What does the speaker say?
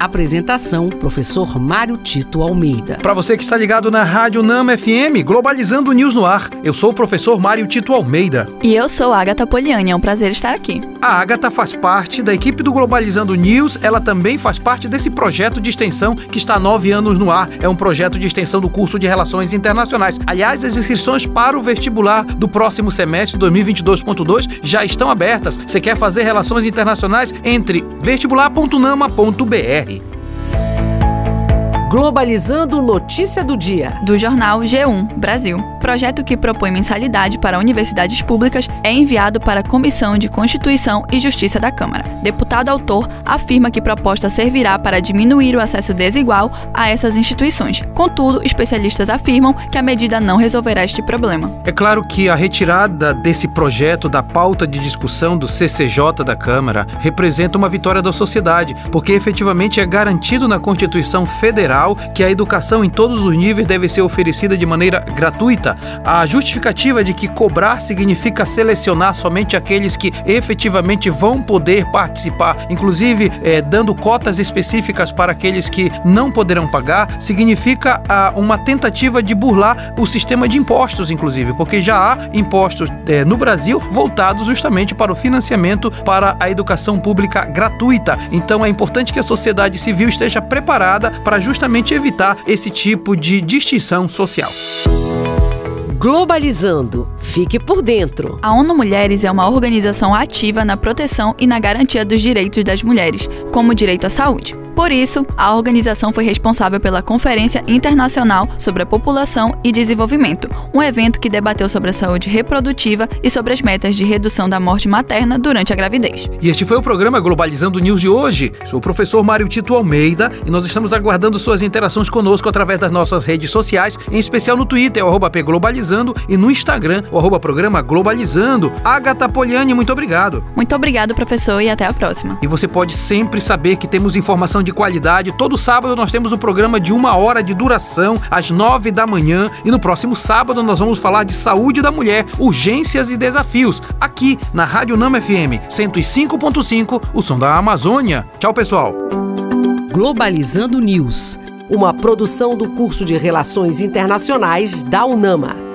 Apresentação: Professor Mário Tito Almeida. Para você que está ligado na Rádio Nama FM, Globalizando News no ar. Eu sou o professor Mário Tito Almeida. E eu sou Agatha Poliani, é um prazer estar aqui. A Agatha faz parte da equipe do Globalizando News, ela também faz parte desse projeto de extensão que está há nove anos no ar. É um projeto de extensão do curso de Relações Internacionais. Aliás, as inscrições para o vestibular do próximo semestre 2022.2 já estão abertas. Você quer fazer Relações Internacionais? Entre vestibular.nama.br. Globalizando notícia do dia. Do jornal G1 Brasil. Projeto que propõe mensalidade para universidades públicas é enviado para a Comissão de Constituição e Justiça da Câmara. Deputado autor afirma que proposta servirá para diminuir o acesso desigual a essas instituições. Contudo, especialistas afirmam que a medida não resolverá este problema. É claro que a retirada desse projeto da pauta de discussão do CCJ da Câmara representa uma vitória da sociedade, porque efetivamente é garantido na Constituição Federal que a educação em todos os níveis deve ser oferecida de maneira gratuita. A justificativa de que cobrar significa selecionar somente aqueles que efetivamente vão poder participar, inclusive é, dando cotas específicas para aqueles que não poderão pagar, significa ah, uma tentativa de burlar o sistema de impostos, inclusive, porque já há impostos é, no Brasil voltados justamente para o financiamento para a educação pública gratuita. Então é importante que a sociedade civil esteja preparada para justamente justamente evitar esse tipo de distinção social. Globalizando. Fique por dentro. A ONU Mulheres é uma organização ativa na proteção e na garantia dos direitos das mulheres, como o direito à saúde. Por isso, a organização foi responsável pela Conferência Internacional sobre a População e Desenvolvimento, um evento que debateu sobre a saúde reprodutiva e sobre as metas de redução da morte materna durante a gravidez. E este foi o programa Globalizando News de hoje. Sou o professor Mário Tito Almeida e nós estamos aguardando suas interações conosco através das nossas redes sociais, em especial no Twitter, o Globalizando, e no Instagram, o arroba programa Globalizando. Agatha Poliani, muito obrigado. Muito obrigado, professor, e até a próxima. E você pode sempre saber que temos informação de de qualidade. Todo sábado nós temos um programa de uma hora de duração, às nove da manhã. E no próximo sábado nós vamos falar de saúde da mulher, urgências e desafios, aqui na Rádio Nama FM 105.5, o som da Amazônia. Tchau, pessoal. Globalizando News, uma produção do curso de Relações Internacionais da UNAMA.